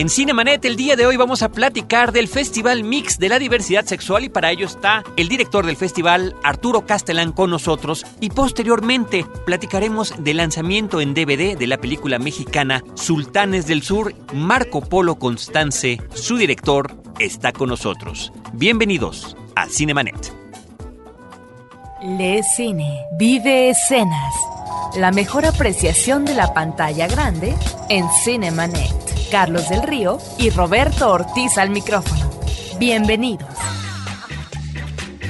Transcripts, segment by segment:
En Cinemanet el día de hoy vamos a platicar del Festival Mix de la Diversidad Sexual y para ello está el director del festival, Arturo Castellán, con nosotros y posteriormente platicaremos del lanzamiento en DVD de la película mexicana Sultanes del Sur. Marco Polo Constance, su director, está con nosotros. Bienvenidos a Cinemanet. Le Cine, vive escenas. La mejor apreciación de la pantalla grande en Cinemanet. Carlos del Río y Roberto Ortiz al micrófono. Bienvenidos.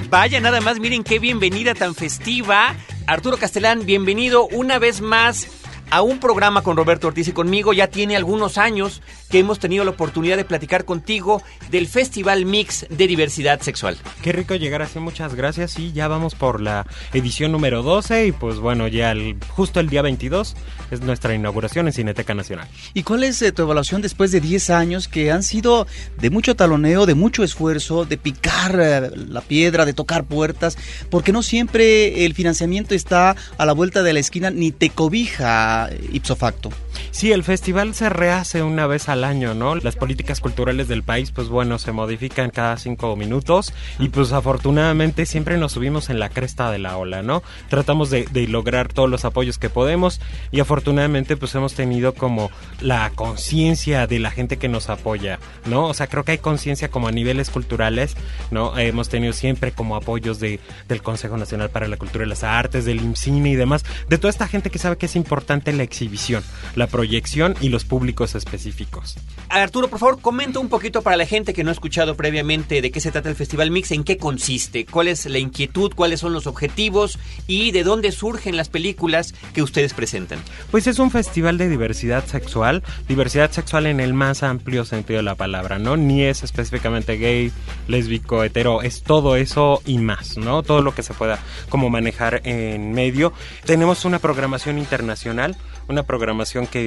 Vaya, nada más, miren qué bienvenida tan festiva. Arturo Castellán, bienvenido una vez más a un programa con Roberto Ortiz y conmigo. Ya tiene algunos años que hemos tenido la oportunidad de platicar contigo del Festival Mix de Diversidad Sexual. Qué rico llegar así, muchas gracias. Y ya vamos por la edición número 12 y pues bueno, ya justo el día 22 es nuestra inauguración en Cineteca Nacional. ¿Y cuál es eh, tu evaluación después de 10 años que han sido de mucho taloneo, de mucho esfuerzo, de picar eh, la piedra, de tocar puertas? Porque no siempre el financiamiento está a la vuelta de la esquina ni te cobija ipso facto. Sí, el festival se rehace una vez al año, ¿no? Las políticas culturales del país, pues bueno, se modifican cada cinco minutos y pues afortunadamente siempre nos subimos en la cresta de la ola, ¿no? Tratamos de, lograr todos los apoyos que podemos y afortunadamente pues hemos tenido como la conciencia de la gente que nos apoya, ¿no? O sea, creo que hay conciencia como a niveles culturales, ¿no? hemos tenido siempre como apoyos de, del Consejo Nacional para la Cultura y las Artes, del IMCINE y demás, de toda esta gente que sabe que es importante la exhibición, la proyección y los públicos específicos. Arturo, por favor, comenta un poquito para la gente que no ha escuchado previamente de qué se trata el Festival Mix, en qué consiste, cuál es la inquietud, cuáles son los objetivos y de dónde surgen las películas que ustedes presentan. Pues es un festival de diversidad sexual, diversidad sexual en el más amplio sentido de la palabra, ¿no? Ni es específicamente gay, lésbico, hetero, es todo eso y más, ¿no? Todo lo que se pueda como manejar en medio. Tenemos una programación internacional una programación que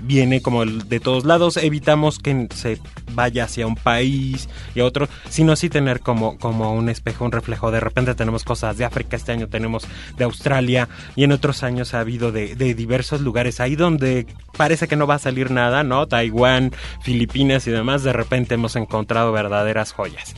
viene como de todos lados. Evitamos que se vaya hacia un país y a otro, sino así tener como, como un espejo, un reflejo. De repente tenemos cosas de África, este año tenemos de Australia y en otros años ha habido de, de diversos lugares. Ahí donde parece que no va a salir nada, ¿no? Taiwán, Filipinas y demás, de repente hemos encontrado verdaderas joyas.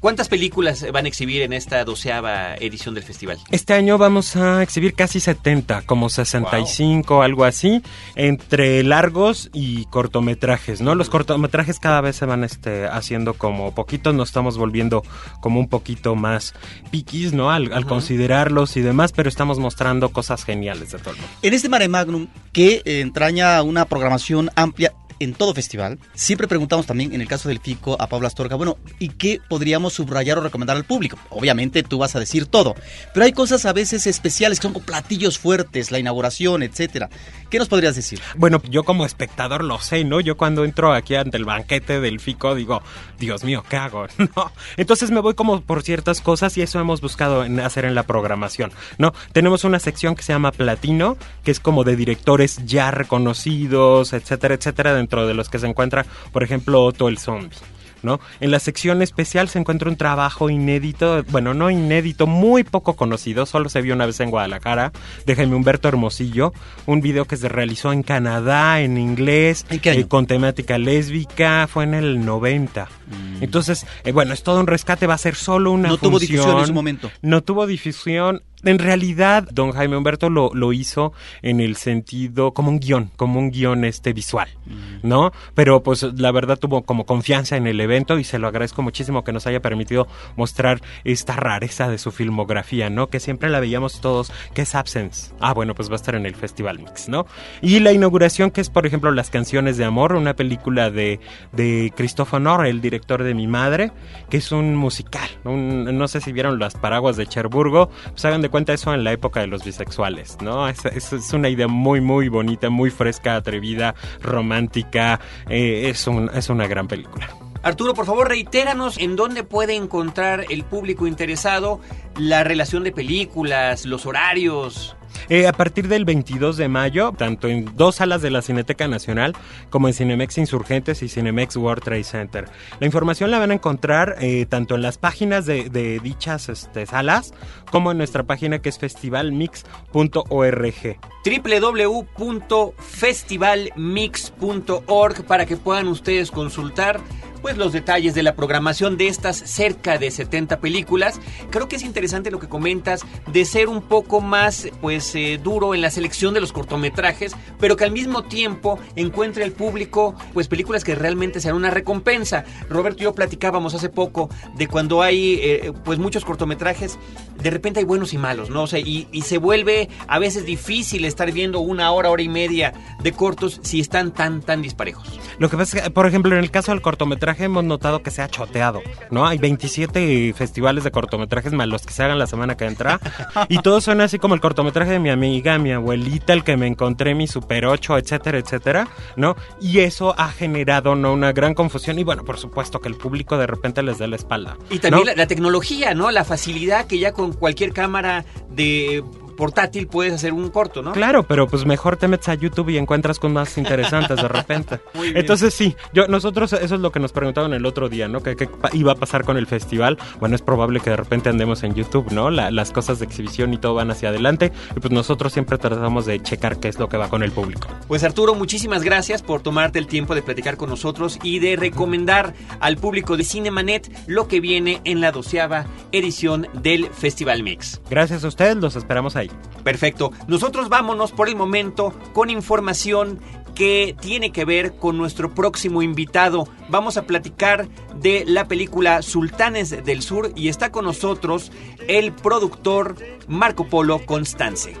¿Cuántas películas van a exhibir en esta doceava edición del festival? Este año vamos a exhibir casi 70, como 65, algo así, entre largos y cortometrajes, ¿no? Los cortometrajes cada vez se van este, haciendo como poquitos, nos estamos volviendo como un poquito más piquis, ¿no? Al, considerarlos y demás, pero estamos mostrando cosas geniales de todo. En este Mare Magnum, que entraña una programación amplia, en todo festival, siempre preguntamos también, en el caso del FICO, a Pablo Astorga, bueno, ¿y qué podríamos subrayar o recomendar al público? Obviamente tú vas a decir todo, pero hay cosas a veces especiales que son como platillos fuertes, la inauguración, etcétera. ¿Qué nos podrías decir? Bueno, yo como espectador lo sé, ¿no? Yo cuando entro aquí ante el banquete del FICO digo, Dios mío, ¿qué hago? ¿No? Entonces me voy como por ciertas cosas y eso hemos buscado hacer en la programación, ¿no? Tenemos una sección que se llama Platino, que es como de directores ya reconocidos, etcétera, etcétera, dentro de los que se encuentra, por ejemplo, Otto el Zombie. ¿no? En la sección especial se encuentra un trabajo inédito, bueno, no inédito, muy poco conocido, solo se vio una vez en Guadalajara, de Jaime Humberto Hermosillo, un video que se realizó en Canadá, en inglés, eh, con temática lésbica, fue en el 90. Mm. Entonces, eh, bueno, es todo un rescate, va a ser solo una No tuvo difusión en su momento. No tuvo difusión, en realidad, don Jaime Humberto lo, lo, hizo en el sentido como un guion, como un guion este visual, mm. ¿no? Pero pues la verdad tuvo como confianza en el evento y se lo agradezco muchísimo que nos haya permitido mostrar esta rareza de su filmografía, ¿no? Que siempre la veíamos todos, que es Absence. Ah, bueno, pues va a estar en el Festival Mix, ¿no? Y la inauguración que es, por ejemplo, Las Canciones de Amor, una película de, de Christopher Nor, el director de Mi Madre, que es un musical, no sé si vieron las paraguas de Cherburgo, pues hagan de cuenta eso en la época de los bisexuales, ¿no? Es, es, una idea muy, muy bonita, muy fresca, atrevida, romántica. Eh, es, un, es una gran película. Arturo, por favor, reitéranos en dónde puede encontrar el público interesado la relación de películas, los horarios. Eh, a partir del 22 de mayo, tanto en dos salas de la Cineteca Nacional como en Cinemex Insurgentes y Cinemex World Trade Center. La información la van a encontrar eh, tanto en las páginas de, dichas este, salas como en nuestra página que es festivalmix.org www.festivalmix.org para que puedan ustedes consultar pues los detalles de la programación de estas cerca de 70 películas. Creo que es interesante lo que comentas de ser un poco más pues eh, duro en la selección de los cortometrajes, pero que al mismo tiempo encuentre el público pues películas que realmente sean una recompensa. Roberto y yo platicábamos hace poco de cuando hay eh, pues muchos cortometrajes, de repente hay buenos y malos, ¿no? O sea, y, se vuelve a veces difícil estar viendo una hora, hora y media de cortos si están tan, tan disparejos. Lo que pasa es que, por ejemplo, en el caso del cortometraje hemos notado que se ha choteado, ¿no? Hay 27 festivales de cortometrajes más los que se hagan la semana que entra y todos son así como el cortometraje de mi amiga, mi abuelita, el que me encontré, mi Super 8, etcétera, etcétera, ¿no? Y eso ha generado, ¿no? Una gran confusión y bueno, por supuesto que el público de repente les da la espalda. Y también ¿no? la, la tecnología, ¿no? La facilidad que ya con cualquier cámara de portátil puedes hacer un corto, ¿no? Claro, pero pues mejor te metes a YouTube y encuentras con más interesantes de repente. Muy bien. Entonces sí, yo nosotros eso es lo que nos preguntaban el otro día, ¿no? ¿Qué, qué iba a pasar con el festival? Bueno, es probable que de repente andemos en YouTube, ¿no? La- las cosas de exhibición y todo van hacia adelante y pues nosotros siempre tratamos de checar qué es lo que va con el público. Pues Arturo, muchísimas gracias por tomarte el tiempo de platicar con nosotros y de recomendar al público de Cinemanet lo que viene en la doceava edición del Festival Mix. Gracias a ustedes, los esperamos ahí. Perfecto. Nosotros vámonos por el momento con información que tiene que ver con nuestro próximo invitado. Vamos a platicar de la película Sultanes del Sur y está con nosotros el productor Marco Polo Constance.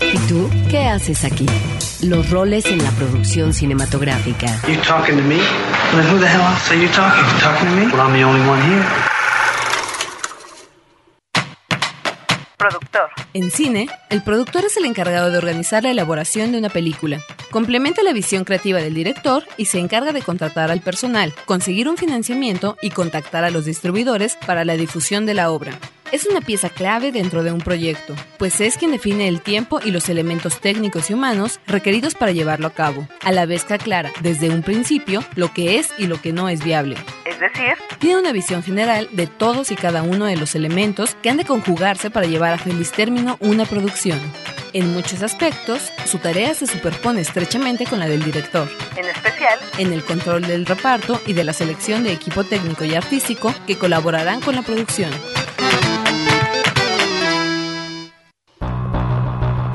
¿Y tú qué haces aquí? Los roles en la producción cinematográfica. You talking to me? Well, who the hell else are you talking? You talking to me? Well, I'm the only one here. En cine, el productor es el encargado de organizar la elaboración de una película. Complementa la visión creativa del director y se encarga de contratar al personal, conseguir un financiamiento y contactar a los distribuidores para la difusión de la obra. Es una pieza clave dentro de un proyecto, pues es quien define el tiempo y los elementos técnicos y humanos requeridos para llevarlo a cabo, a la vez que aclara desde un principio lo que es y lo que no es viable. Es decir, Tiene una visión general de todos y cada uno de los elementos que han de conjugarse para llevar a feliz término una producción. En muchos aspectos, su tarea se superpone estrechamente con la del director, en especial, en el control del reparto y de la selección de equipo técnico y artístico que colaborarán con la producción.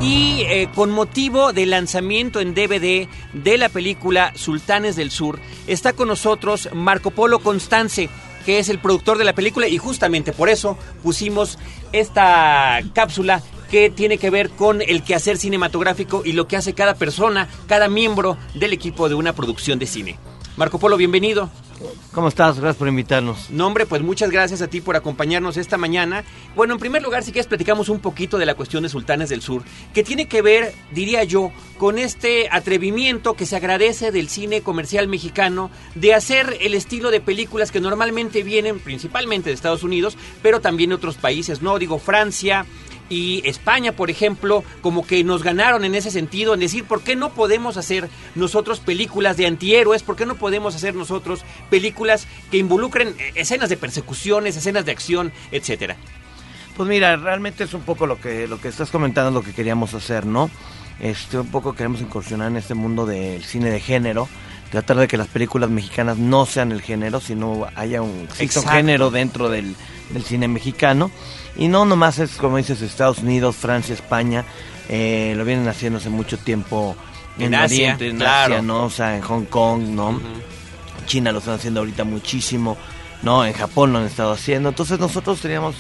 Y eh, con motivo del lanzamiento en DVD de la película Sultanes del Sur, está con nosotros Marco Polo Constance, que es el productor de la película y justamente por eso pusimos esta cápsula que tiene que ver con el quehacer cinematográfico y lo que hace cada persona, cada miembro del equipo de una producción de cine. Marco Polo, bienvenido. ¿Cómo estás? Gracias por invitarnos. No, hombre, pues muchas gracias a ti por acompañarnos esta mañana. Bueno, en primer lugar, si quieres platicamos un poquito de la cuestión de Sultanes del Sur, que tiene que ver, diría yo, con este atrevimiento que se agradece del cine comercial mexicano de hacer el estilo de películas que normalmente vienen principalmente de Estados Unidos, pero también de otros países, ¿no? Digo, Francia, y España, por ejemplo, como que nos ganaron en ese sentido, en decir, ¿por qué no podemos hacer nosotros películas de antihéroes? ¿Por qué no podemos hacer nosotros películas que involucren eh, escenas de persecuciones, escenas de acción, etcétera? Pues mira, realmente es un poco lo que lo que estás comentando, lo que queríamos hacer, ¿no? Este, un poco queremos incursionar en este mundo del cine de género, tratar de que las películas mexicanas no sean el género, sino haya un, un género dentro del, del cine mexicano. Y no nomás es, como dices, Estados Unidos, Francia, España, eh, lo vienen haciendo hace mucho tiempo En en, Asia, Oriente, en claro. Asia, ¿no? O sea, en Hong Kong, ¿no? China lo están haciendo ahorita muchísimo, ¿no? En Japón lo han estado haciendo. Entonces nosotros teníamos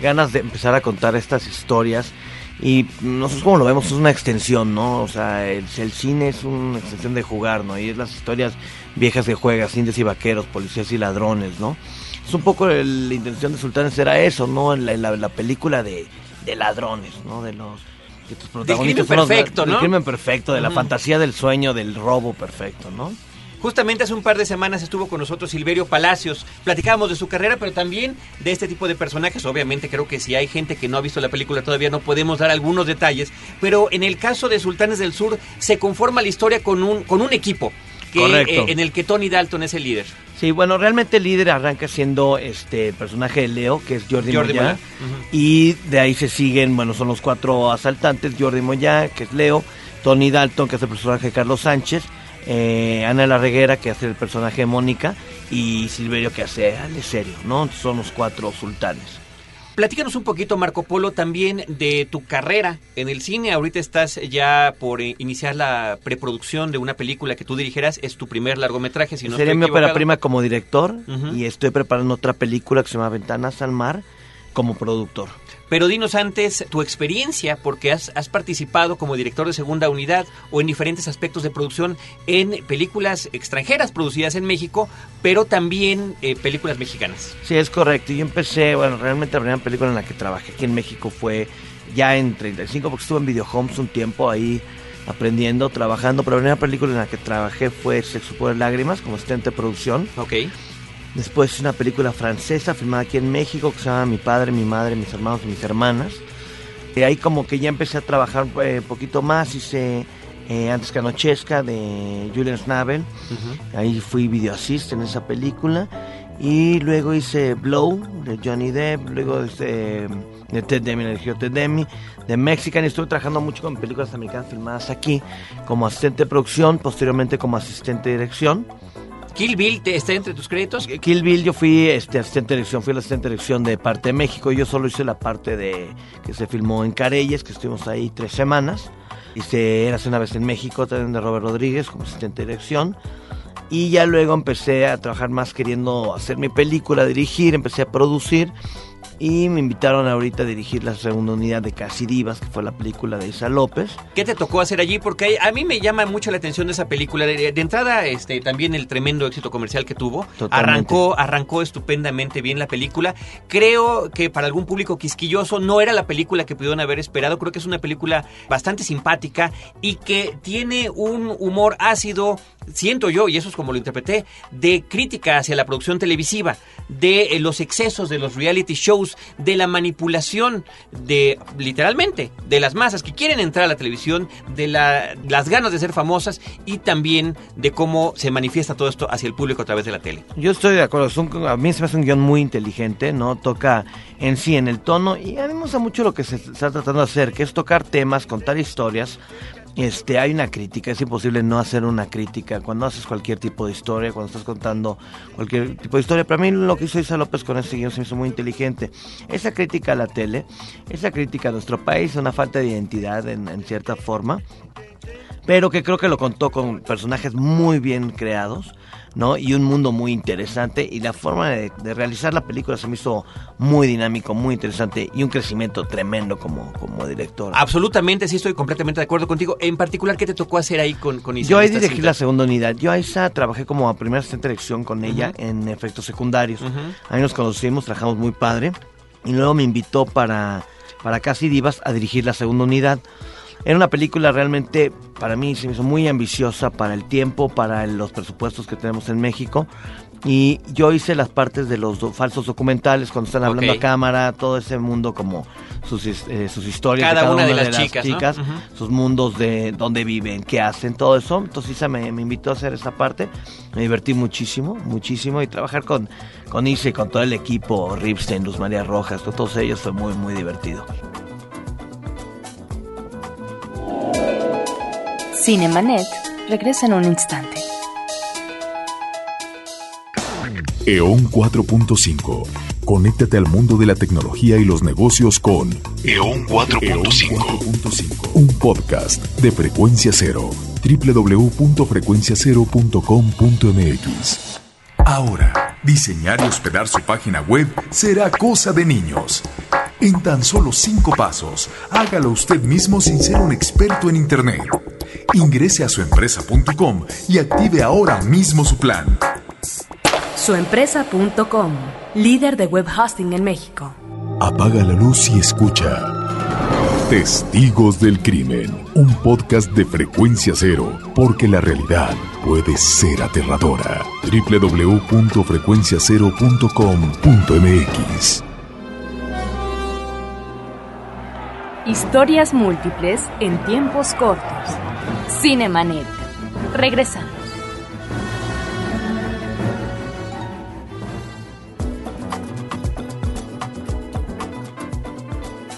ganas de empezar a contar estas historias y nosotros como lo vemos es una extensión, ¿no? O sea, el, el cine es una extensión de jugar, ¿no? Y es las historias viejas que juegas, indios y vaqueros, policías y ladrones, ¿no? Es un poco el- la intención de Sultanes era eso, ¿no? La, la, la película de, de ladrones, ¿no? De los... Que tus protagonistas crimen los- perfecto, del ¿no? crimen perfecto, de la fantasía del sueño, del robo perfecto, ¿no? Justamente hace un par de semanas estuvo con nosotros Silverio Palacios. Platicábamos de su carrera, pero también de este tipo de personajes. Obviamente creo que si hay gente que no ha visto la película todavía no podemos dar algunos detalles. Pero en el caso de Sultanes del Sur se conforma la historia con un, con un equipo. Que, eh, en el que Tony Dalton es el líder. Sí, bueno, realmente el líder arranca siendo este personaje de Leo, que es Jordi, Jordi Moya, Moya. y de ahí se siguen, bueno, son los cuatro asaltantes, Jordi Moya, que es Leo, Tony Dalton, que es el personaje de Carlos Sánchez, eh, Ana La Reguera, que hace el personaje de Mónica, y Silverio, que hace al serio, ¿no? Son los cuatro sultanes. Platícanos un poquito, Marco Polo, también de tu carrera en el cine. Ahorita estás ya por iniciar la preproducción de una película que tú dirigieras. Es tu primer largometraje, si no Sería estoy mi ópera prima como director, y estoy preparando otra película que se llama Ventanas al Mar como productor. Pero dinos antes tu experiencia, porque has, has participado como director de segunda unidad o en diferentes aspectos de producción en películas extranjeras producidas en México, pero también eh, películas mexicanas. Sí, es correcto. Yo empecé, bueno, realmente la primera película en la que trabajé aquí en México fue ya en 35, porque estuve en Video Homes un tiempo ahí aprendiendo, trabajando. Pero la primera película en la que trabajé fue Sexo por Lágrimas, como asistente de producción. Ok. Después una película francesa filmada aquí en México que se llama Mi padre, mi madre, mis hermanos y mis hermanas. Y ahí como que ya empecé a trabajar un poquito más, hice eh, Antes que anochezca de Julian Schnabel. Ahí fui video assist en esa película. Y luego hice Blow de Johnny Depp, luego hice, de Ted Demi, Ted Demi, de Mexican. Y estuve trabajando mucho con películas americanas filmadas aquí como asistente de producción, posteriormente como asistente de dirección. Kill Bill te, está entre tus créditos. Kill Bill, yo fui este, asistente de dirección, fui el asistente de dirección de parte de México. Yo solo hice la parte de que se filmó en Careyes, que estuvimos ahí tres semanas. Hice Érase una vez en México, también de Robert Rodríguez, como asistente de dirección. Y ya luego empecé a trabajar más queriendo hacer mi película, dirigir, empecé a producir. Y me invitaron ahorita a dirigir la segunda unidad de Casi Divas, que fue la película de Isa López. ¿Qué te tocó hacer allí? Porque a mí me llama mucho la atención de esa película. De, de entrada, este, también el tremendo éxito comercial que tuvo. Totalmente. Arrancó, arrancó estupendamente bien la película. Creo que para algún público quisquilloso no era la película que pudieron haber esperado. Creo que es una película bastante simpática y que tiene un humor ácido, siento yo, y eso es como lo interpreté, de crítica hacia la producción televisiva, de eh, los excesos de los reality shows, de la manipulación de, literalmente, de las masas que quieren entrar a la televisión, de la- las ganas de ser famosas y también de cómo se manifiesta todo esto hacia el público a través de la tele. Yo estoy de acuerdo, es un- a mí se me hace un guion muy inteligente, ¿no? Toca en sí, en el tono, y a mí me gusta mucho lo que se está tratando de hacer, que es tocar temas, contar historias. Este, hay una crítica, es imposible no hacer una crítica cuando haces cualquier tipo de historia, cuando estás contando cualquier tipo de historia. Para mí lo que hizo Isa López con ese guion se hizo muy inteligente. Esa crítica a la tele, esa crítica a nuestro país, una falta de identidad en, en cierta forma pero que creo que lo contó con personajes muy bien creados, ¿no? Y un mundo muy interesante y la forma de, de realizar la película se me hizo muy dinámico, muy interesante y un crecimiento tremendo como, como director. Absolutamente, sí estoy completamente de acuerdo contigo. En particular, ¿qué te tocó hacer ahí con, con Isa Yo ahí dirigí cinta? la segunda unidad. Yo a Isa trabajé como a primera asistente de dirección con ella en efectos secundarios. Ahí nos conocimos, trabajamos muy padre. Y luego me invitó para, para Casi Divas a dirigir la segunda unidad. Era una película realmente, para mí, se me hizo muy ambiciosa para el tiempo, para los presupuestos que tenemos en México. Y yo hice las partes de los do- falsos documentales, cuando están hablando a cámara, todo ese mundo como sus, eh, sus historias Cada de cada una de las chicas, sus mundos de dónde viven, qué hacen, todo eso. Entonces Isa me, me invitó a hacer esa parte. Me divertí muchísimo, muchísimo. Y trabajar con, con Isa y con todo el equipo, Ripstein, Luz María Rojas, todos ellos fue muy, muy divertido. Cinemanet regresa en un instante. EON 4.5. Conéctate al mundo de la tecnología y los negocios con EON 4.5. Un podcast de frecuencia cero. www.frecuenciacero.com.mx. Ahora, diseñar y hospedar su página web será cosa de niños. En tan solo cinco pasos, hágalo usted mismo sin ser un experto en Internet. Ingrese a suempresa.com y active ahora mismo su plan. Suempresa.com, líder de web hosting en México. Apaga la luz y escucha. Testigos del Crimen, un podcast de frecuencia cero, porque la realidad puede ser aterradora. www.frecuenciacero.com.mx Historias múltiples en tiempos cortos. Cinemanet. Regresamos.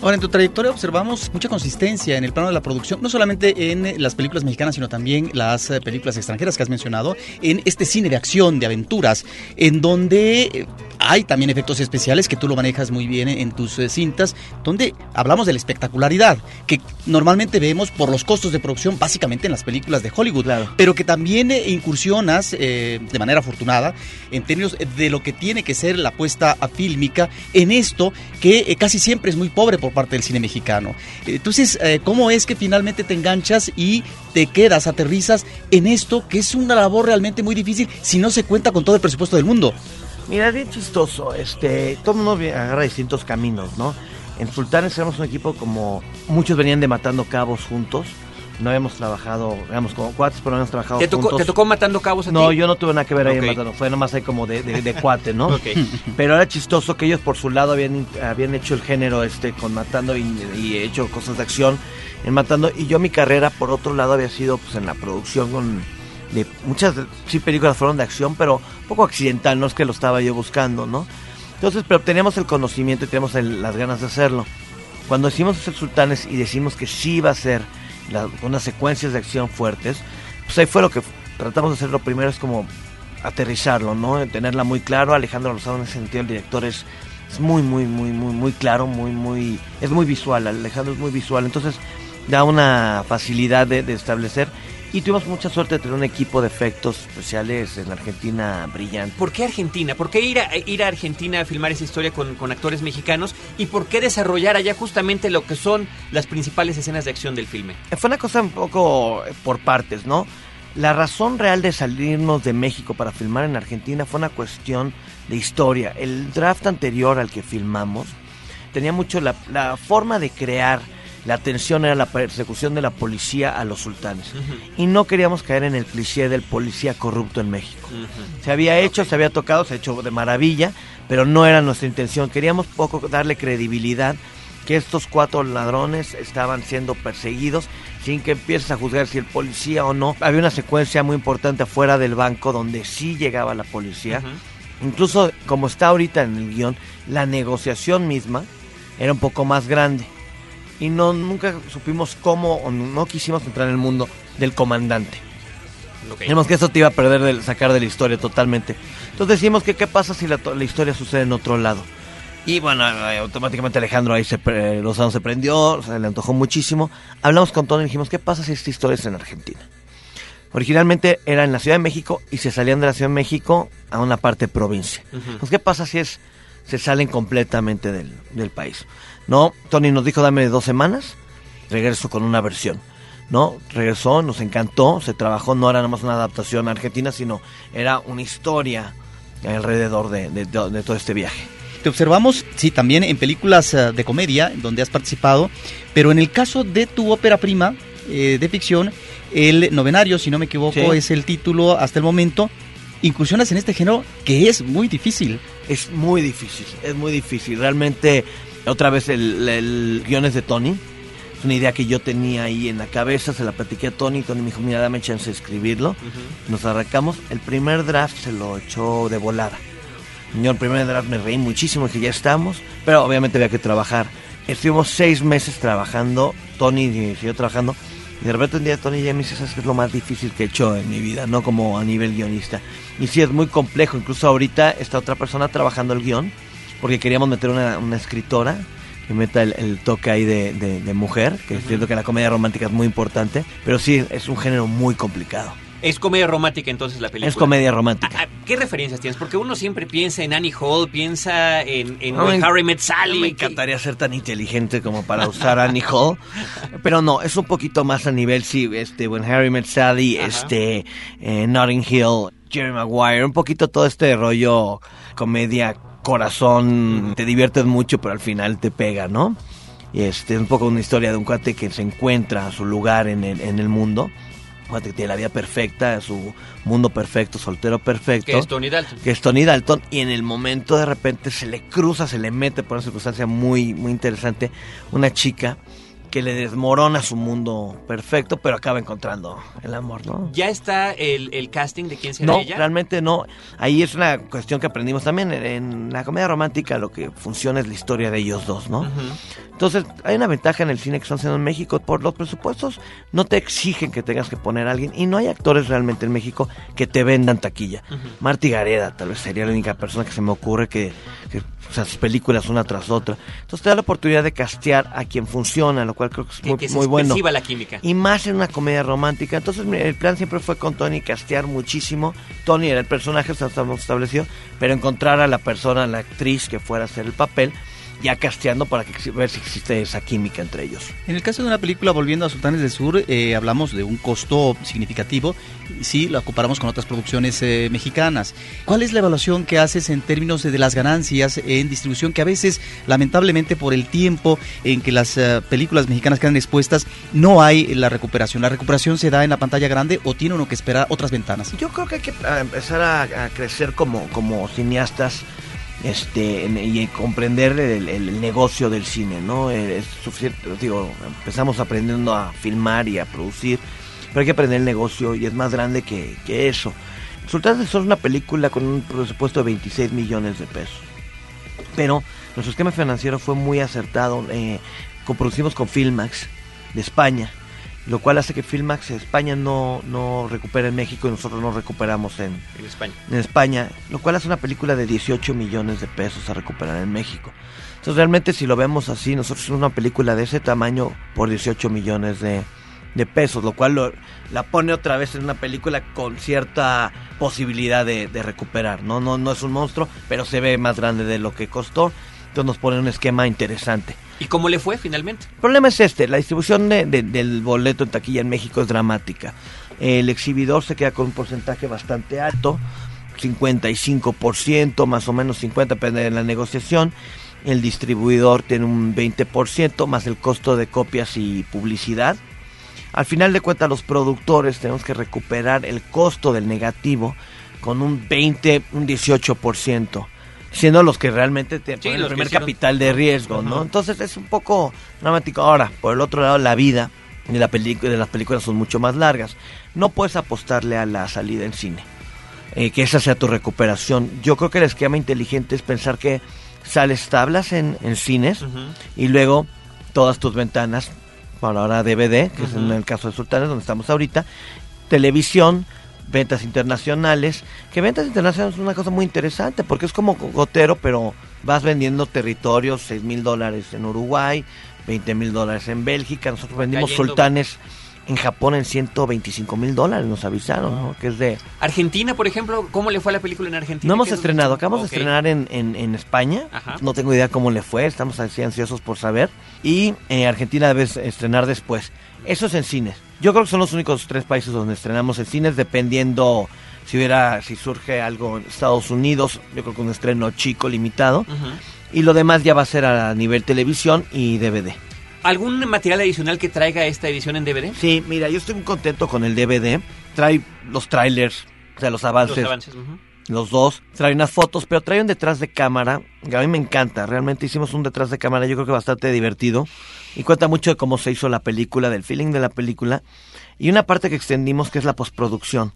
Ahora, en tu trayectoria observamos mucha consistencia en el plano de la producción, no solamente en las películas mexicanas, sino también las eh, películas extranjeras que has mencionado, en este cine de acción, de aventuras, en donde eh, hay también efectos especiales que tú lo manejas muy bien en tus eh, cintas, donde hablamos de la espectacularidad, que normalmente vemos por los costos de producción, básicamente en las películas de Hollywood, pero que también incursionas de manera afortunada en términos de lo que tiene que ser la puesta a fílmica en esto que casi siempre es muy pobre por parte del cine mexicano. Entonces, eh, ¿cómo es que finalmente te enganchas y te quedas, aterrizas en esto que es una labor realmente muy difícil si no se cuenta con todo el presupuesto del mundo? Mira, bien chistoso. Este, todo el mundo agarra distintos caminos, ¿no? En Sultanes éramos un equipo como muchos venían de matando cabos juntos no habíamos trabajado, digamos, como cuates, pero no habíamos trabajado ¿Te tocó, ¿Te tocó matando cabos a No, yo no tuve nada que ver ahí en matando, fue nomás ahí como de, de, cuate, ¿no? Pero era chistoso que ellos por su lado habían, habían hecho el género este con matando y, y, hecho cosas de acción en matando, y yo mi carrera por otro lado había sido pues en la producción con de muchas sí películas fueron de acción, pero un poco accidental, no es que lo estaba yo buscando, ¿no? Entonces, pero teníamos el conocimiento y teníamos las ganas de hacerlo. Cuando hicimos ser sultanes y decimos que sí iba a ser unas secuencias de acción fuertes, pues ahí fue lo que tratamos de hacer. Lo primero es como aterrizarlo, ¿no? Tenerla muy claro. Alejandro Lozano en ese sentido, el director es, muy, muy, muy, muy, muy claro, muy, muy, es muy visual. Alejandro es muy visual, entonces da una facilidad de establecer y tuvimos mucha suerte de tener un equipo de efectos especiales en Argentina brillante. ¿Por qué Argentina? ¿Por qué ir a, ir a Argentina a filmar esa historia con, con, actores mexicanos? ¿Y por qué desarrollar allá justamente lo que son las principales escenas de acción del filme? Fue una cosa un poco eh, por partes, ¿no? La razón real de salirnos de México para filmar en Argentina fue una cuestión de historia. El draft anterior al que filmamos tenía mucho la, la forma de crear la atención era la persecución de la policía a los sultanes. Y no queríamos caer en el cliché del policía corrupto en México. Se había hecho, se había tocado, se ha hecho de maravilla, pero no era nuestra intención. Queríamos poco darle credibilidad que estos cuatro ladrones estaban siendo perseguidos sin que empieces a juzgar si el policía o no. Había una secuencia muy importante afuera del banco donde sí llegaba la policía. Incluso como está ahorita en el guion, la negociación misma era un poco más grande y no nunca supimos cómo o no quisimos entrar en el mundo del comandante. Okay. que eso te iba a perder de sacar de la historia totalmente. Entonces decimos que qué pasa si la, historia sucede en otro lado. Y bueno, eh, automáticamente Alejandro ahí se, años se prendió, se le antojó muchísimo. Hablamos con Tony y dijimos, ¿qué pasa si esta historia es en Argentina? Originalmente era en la Ciudad de México y se salían de la Ciudad de México a una parte provincia. ¿qué pasa si es se salen completamente del, del país? ¿No? Tony nos dijo, dame dos semanas, regreso con una versión. ¿no? Regresó, nos encantó, se trabajó, no era nada más una adaptación argentina, sino era una historia alrededor de, todo este viaje. Te observamos, sí, también en películas eh, de comedia, donde has participado, pero en el caso de tu ópera prima eh, de ficción, El Novenario, si no me equivoco, es el título hasta el momento, incursionas en este género que es muy difícil. Es muy difícil, es muy difícil. Realmente otra vez el, el guion es de Tony. Es una idea que yo tenía ahí en la cabeza, se la platiqué a Tony. Tony me dijo, mira, dame chance de escribirlo. Nos arrancamos. El primer draft se lo echó de volada. Yo el primer draft me reí muchísimo, que ya estamos, pero obviamente había que trabajar. Estuvimos seis meses trabajando, Tony siguió trabajando. Y de repente un día Tony ya me dice, ¿sabes qué es lo más difícil que he hecho en mi vida? No como a nivel guionista. Y sí, es muy complejo. Incluso ahorita está otra persona trabajando el guion porque queríamos meter una, una escritora que meta el, toque ahí de, de, mujer, que siento que la comedia romántica es muy importante, pero sí, es un género muy complicado. Es comedia romántica entonces la película. Es comedia romántica. Ah, ah, ¿Qué referencias tienes? Porque uno siempre piensa en Annie Hall, piensa en, en Harry Met Sally. me encantaría ser tan inteligente como para usar Annie Hall. Pero no, es un poquito más a nivel, sí, este, When Harry Met Sally, este, eh, Notting Hill, Jerry Maguire, un poquito todo este rollo comedia corazón, te diviertes mucho, pero al final te pega, ¿no? Y este es un poco una historia de un cuate que se encuentra a su lugar en el, en el mundo. Un cuate que tiene la vida perfecta, su mundo perfecto, soltero perfecto. Que es Tony Dalton. Que es Tony Dalton. Y en el momento de repente se le cruza, se le mete por una circunstancia muy, muy interesante, una chica que le desmorona su mundo perfecto, pero acaba encontrando el amor, ¿no? ¿Ya está el, el casting de quién será No, ella? realmente no. Ahí es una cuestión que aprendimos también. En, la comedia romántica lo que funciona es la historia de ellos dos, ¿no? Entonces, hay una ventaja en el cine que están haciendo en México. Por los presupuestos no te exigen que tengas que poner a alguien. Y no hay actores realmente en México que te vendan taquilla. Marty Gareda tal vez sería la única persona que se me ocurre que, que o sea, sus películas una tras otra. Entonces te da la oportunidad de castear a quien funciona, lo cual creo que es Que, muy, que se muy bueno. perciba la química. Y más en una comedia romántica. Entonces el plan siempre fue con Tony castear muchísimo. Tony era el personaje, eso estamos establecido, pero encontrar a la persona, la actriz que fuera a hacer el papel, ya casteando para que ver si existe esa química entre ellos. En el caso de una película, volviendo a Sultanes del Sur, eh, hablamos de un costo significativo, si la comparamos con otras producciones eh, mexicanas. ¿Cuál es la evaluación que haces en términos de, de las ganancias en distribución, que a veces, lamentablemente, por el tiempo en que las eh, películas mexicanas quedan expuestas, no hay la recuperación? ¿La recuperación se da en la pantalla grande o tiene uno que esperar otras ventanas? Yo creo que hay que ah, empezar a, a crecer como, como cineastas este y comprender el, el negocio del cine, ¿no? Eh, Es suficiente, digo, empezamos aprendiendo a filmar y a producir, pero hay que aprender el negocio y es más grande que, que eso. Sultanes del Sur es una película con un presupuesto de 26 millones de pesos, pero nuestro esquema financiero fue muy acertado. Eh, coproducimos con Filmax de España, lo cual hace que Filmax España no, no recupere en México y nosotros no recuperamos en, En España. en España, lo cual hace una película de 18 millones de pesos a recuperar en México. Entonces realmente si lo vemos así, nosotros hicimos una película de ese tamaño por 18 millones de, de pesos, lo cual lo- la pone otra vez en una película con cierta posibilidad de, de recuperar. ¿no? No, no es un monstruo, pero se ve más grande de lo que costó. Entonces nos pone un esquema interesante. ¿Y cómo le fue finalmente? El problema es este, la distribución de- de- del boleto en taquilla en México es dramática. El exhibidor se queda con un porcentaje bastante alto, 55%, más o menos 50%, depende de la negociación. El distribuidor tiene un 20%, más el costo de copias y publicidad. Al final de cuentas, los productores tenemos que recuperar el costo del negativo con un 20, un 18%, siendo los que realmente te ponen el primer capital de riesgo, ¿no? Ajá. Entonces es un poco dramático. Ahora, por el otro lado, la vida de, la película, de las películas son mucho más largas. No puedes apostarle a la salida en cine, eh, que esa sea tu recuperación. Yo creo que el esquema inteligente es pensar que sales tablas en, en cines y luego todas tus ventanas, para ahora DVD, que es en el caso de Sultanes, donde estamos ahorita, televisión, ventas internacionales, que ventas internacionales es una cosa muy interesante, porque es como gotero, pero vas vendiendo territorios, 6 mil dólares en Uruguay, 20 mil dólares en Bélgica, nosotros vendimos Cayendo. sultanes en Japón en 125 mil dólares, nos avisaron, ¿no? Que es de... Argentina, por ejemplo, ¿cómo le fue a la película en Argentina? No hemos ¿Qué es- estrenado, acabamos Ok. de estrenar en, en, en España. Ajá. No tengo idea cómo le fue, estamos así ansiosos por saber. Y eh, Argentina debe estrenar después. Eso es en cines. Yo creo que son los únicos tres países donde estrenamos en cines, dependiendo si hubiera, si surge algo en Estados Unidos. Yo creo que un estreno chico, limitado. Y lo demás ya va a ser a nivel televisión y DVD. ¿Algún material adicional que traiga esta edición en DVD? Sí, mira, yo estoy muy contento con el DVD. Trae los trailers, o sea, los avances. Los avances. ujú. los dos, trae unas fotos, pero trae un detrás de cámara, que a mí me encanta, realmente hicimos un detrás de cámara, yo creo que bastante divertido, y cuenta mucho de cómo se hizo la película, del feeling de la película, y una parte que extendimos que es la postproducción,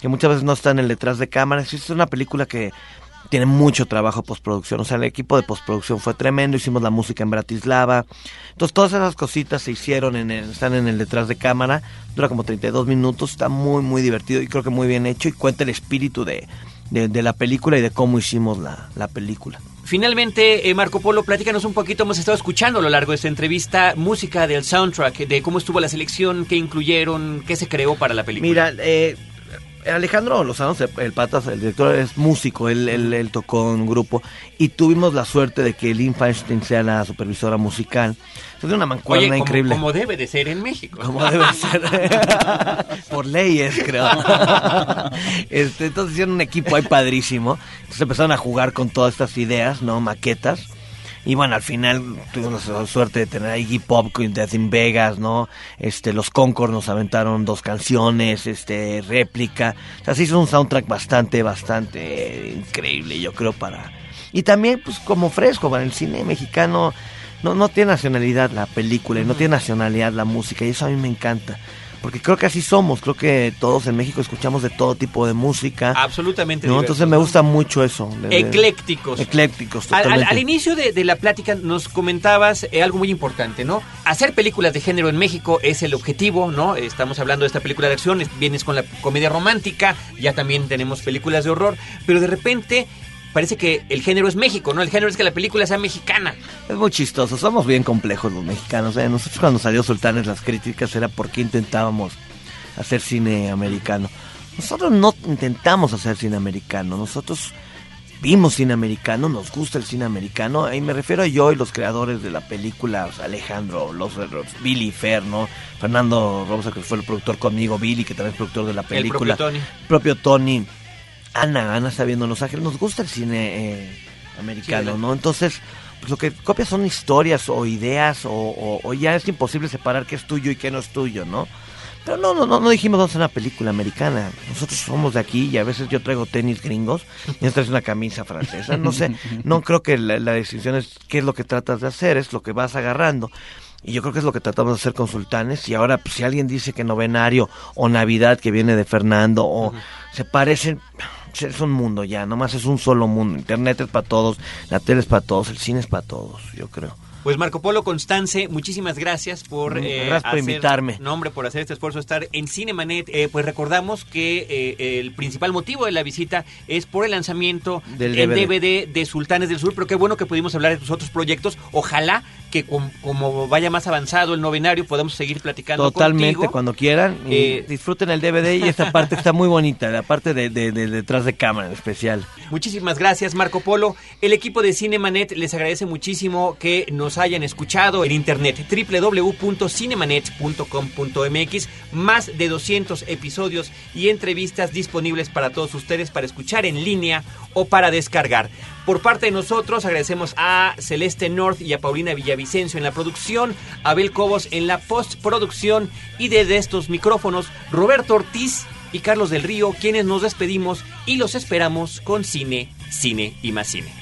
que muchas veces no está en el detrás de cámara, es una película que tiene mucho trabajo postproducción, o sea, el equipo de postproducción fue tremendo, hicimos la música en Bratislava, entonces todas esas cositas se hicieron, en el, están en el detrás de cámara, dura como 32 minutos, está muy, muy divertido y creo que muy bien hecho. Y cuenta el espíritu de, de, de la película y de cómo hicimos la, la película. Finalmente, eh, Marco Polo, platícanos un poquito. Hemos estado escuchando a lo largo de esta entrevista música del soundtrack, de cómo estuvo la selección, qué incluyeron, qué se creó para la película. Mira, eh, Alejandro Lozano, el Patas, el director, es músico, él, él, él tocó en un grupo y tuvimos la suerte de que Lynn Feinstein sea la supervisora musical. Es una mancuerna Oye, como, increíble. como debe de ser en México. Como debe ser. Por leyes, creo. este, entonces hicieron un equipo ahí padrísimo. Entonces empezaron a jugar con todas estas ideas, ¿no? Maquetas. Y bueno, al final tuvimos la suerte de tener a Iggy Pop con Death in Vegas, ¿no? Este, los Concord nos aventaron dos canciones, este, réplica. O sea, se hizo un soundtrack bastante, bastante increíble, yo creo, para... Y también, pues, como fresco, para el cine mexicano no, no tiene nacionalidad la película y no tiene nacionalidad la música y eso a mí me encanta porque creo que así somos, creo que todos en México escuchamos de todo tipo de música. Absolutamente. ¿no? Entonces me gusta mucho eso. eclécticos. Eclécticos, totalmente. Al, inicio de, la plática nos comentabas eh, algo muy importante, ¿no? Hacer películas de género en México es el objetivo, ¿no? Estamos hablando de esta película de acción, vienes con la comedia romántica, ya también tenemos películas de horror, pero de repente parece que el género es México, ¿no? El género es que la película sea mexicana. Es muy chistoso, somos bien complejos los mexicanos. ¿eh? Nosotros cuando salió Sultanes las críticas era porque intentábamos hacer cine americano. Nosotros no intentamos hacer cine americano, nosotros vimos cine americano, nos gusta el cine americano, y me refiero a yo y los creadores de la película, Alejandro, los, Billy Fer, ¿no? Fernando Rosa, que fue el productor conmigo, Billy, que también es productor de la película. El propio Tony. propio Tony Ana, Ana está viendo Los Ángeles, nos gusta el cine eh, americano, ¿no? Entonces, pues lo que copias son historias o ideas o, ya es imposible separar qué es tuyo y qué no es tuyo, ¿no? Pero no, no, no, no dijimos vamos a una película americana. Nosotros somos de aquí y a veces yo traigo tenis gringos y traes una camisa francesa. No sé, no creo que la, la, decisión es qué es lo que tratas de hacer, es lo que vas agarrando. Y yo creo que es lo que tratamos de hacer con Sultanes. Y ahora, pues, si alguien dice que Novenario o Navidad que viene de Fernando o se parecen, es un mundo ya, nomás es un solo mundo. Internet es para todos, la tele es para todos, el cine es para todos, yo creo. Pues Marco Polo Constance, muchísimas gracias por, mm, eh, por invitarme. Nombre, por hacer este esfuerzo de estar en Cinemanet. Eh, pues recordamos que eh, el principal motivo de la visita es por el lanzamiento del DVD. de Sultanes del Sur, pero qué bueno que pudimos hablar de tus otros proyectos. Ojalá que como vaya más avanzado el novenario podamos seguir platicando Totalmente, cuando quieran. disfruten el DVD y esta parte está muy bonita, la parte de, de, detrás de cámara en especial. Muchísimas gracias Marco Polo. El equipo de Cinemanet les agradece muchísimo que nos hayan escuchado en internet www.cinemanet.com.mx, más de 200 episodios y entrevistas disponibles para todos ustedes para escuchar en línea o para descargar. Por parte de nosotros agradecemos a Celeste North y a Paulina Villavicencio en la producción, a Abel Cobos en la postproducción y desde estos micrófonos Roberto Ortiz y Carlos del Río, quienes nos despedimos y los esperamos con cine, cine y más cine.